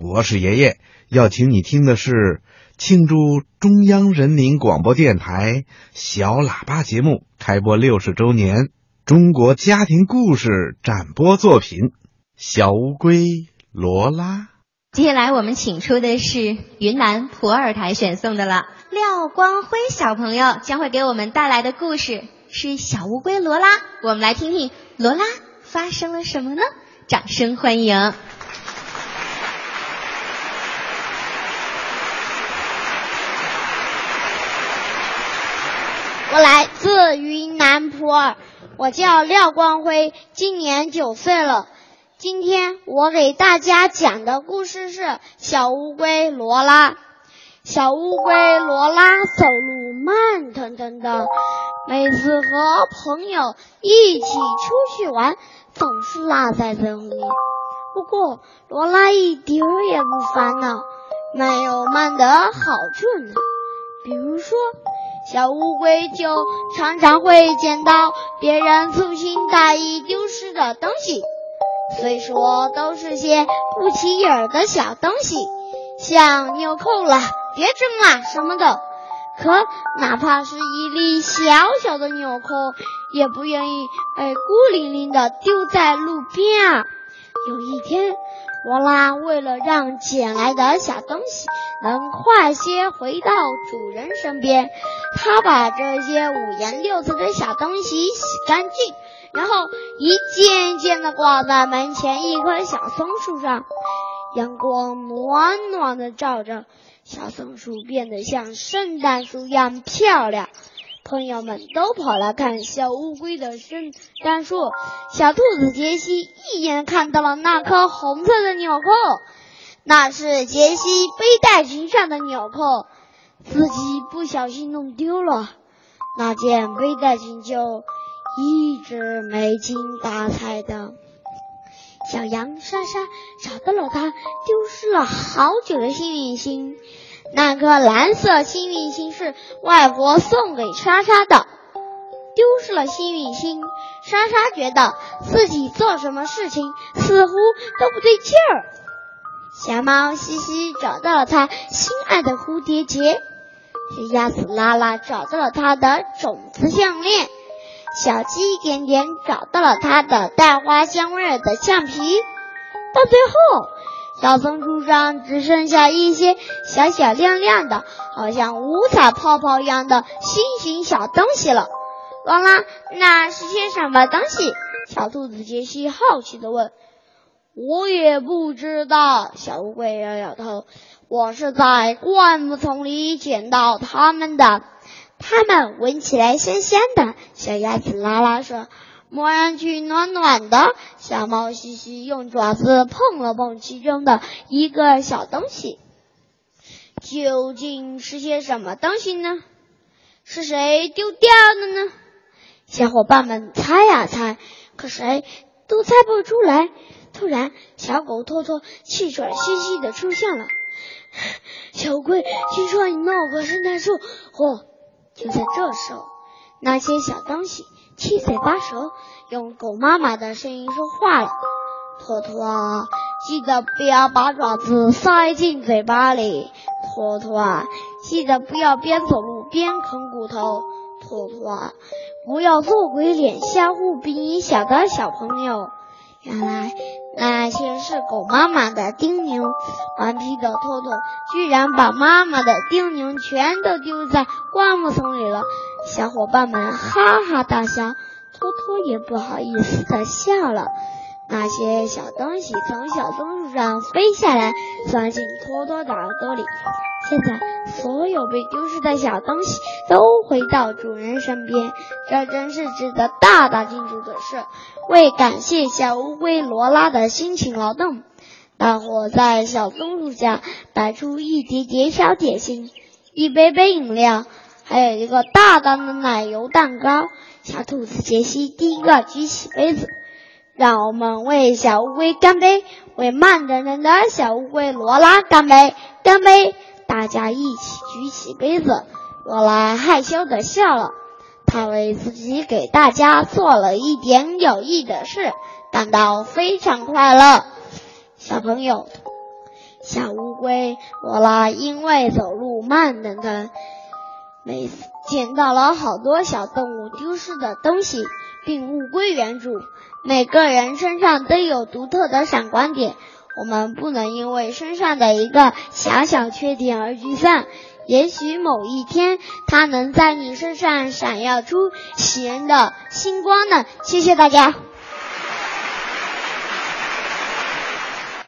博士爷爷要请你听的是庆祝中央人民广播电台小喇叭节目开播六十周年中国家庭故事展播作品《小乌龟罗拉》。接下来我们请出的是云南普洱台选送的了，廖光辉小朋友将会给我们带来的故事是《小乌龟罗拉》，我们来听听罗拉发生了什么呢？掌声欢迎！我来自云南普洱，我叫廖光辉，今年九岁了。今天我给大家讲的故事是小乌龟罗拉。小乌龟罗拉走路慢腾腾的，每次和朋友一起出去玩，总是落在最后面。不过罗拉一点儿也不烦恼，慢有慢的好处呢。比如说。小乌龟就常常会捡到别人粗心大意丢失的东西，虽说都是些不起眼儿的小东西，像纽扣了、别针啦什么的，可哪怕是一粒小小的纽扣，也不愿意被孤零零的丢在路边啊。有一天，罗拉为了让捡来的小东西能快些回到主人身边，她把这些五颜六色的小东西洗干净，然后一件一件的挂在门前一棵小松树上。阳光暖暖的照着，小松树变得像圣诞树一样漂亮。朋友们都跑来看小乌龟的圣诞树，小兔子杰西一眼看到了那颗红色的纽扣，那是杰西背带裙上的纽扣，自己不小心弄丢了，那件背带裙就一直没精打采的。小羊莎莎找到了它丢失了好久的幸运星。那颗蓝色幸运星是外婆送给莎莎的。丢失了幸运星，莎莎觉得自己做什么事情似乎都不对劲儿。小猫西西找到了它心爱的蝴蝶结，小鸭子拉拉找到了它的种子项链，小鸡点点找到了它的带花香味的橡皮。到最后。小松树上只剩下一些小小亮亮的，好像五彩泡泡一样的心形小东西了。罗拉，那是些什么东西？小兔子杰西好奇的问。我也不知道。小乌龟摇摇头。我是在灌木丛里捡到它们的，它们闻起来香香的。小鸭子拉拉说。摸上去暖暖的，小猫西西用爪子碰了碰其中的一个小东西，究竟是些什么东西呢？是谁丢掉的呢？小伙伴们猜呀猜，可谁都猜不出来。突然，小狗托托气喘吁吁的出现了。小龟，听说你弄个圣诞树。嚯！就在这时候，那些小东西。七嘴八舌，用狗妈妈的声音说话了：“托托啊，记得不要把爪子塞进嘴巴里。托托啊，记得不要边走路边啃骨头。托托啊，不要做鬼脸吓唬比你小的小朋友。”原来那些是狗妈妈的叮咛。顽皮的托托居然把妈妈的叮咛全都丢在灌木丛里了。小伙伴们哈哈大笑，托托也不好意思的笑了。那些小东西从小松树上飞下来，钻进托托的耳朵里。现在，所有被丢失的小东西都回到主人身边，这真是值得大大庆祝的事。为感谢小乌龟罗拉的辛勤劳动，大伙在小松树下摆出一叠叠小点心，一杯杯饮料。还有一个大大的奶油蛋糕。小兔子杰西第一个举起杯子，让我们为小乌龟干杯，为慢腾腾的小乌龟罗拉干杯，干杯！大家一起举起杯子。罗拉害羞的笑了，他为自己给大家做了一点有益的事感到非常快乐。小朋友。小乌龟罗拉因为走路慢等等，每次捡到了好多小动物丢失的东西，并物归原主。每个人身上都有独特的闪光点，我们不能因为身上的一个小小缺点而沮丧。也许某一天，它能在你身上闪耀出喜人的星光呢。谢谢大家。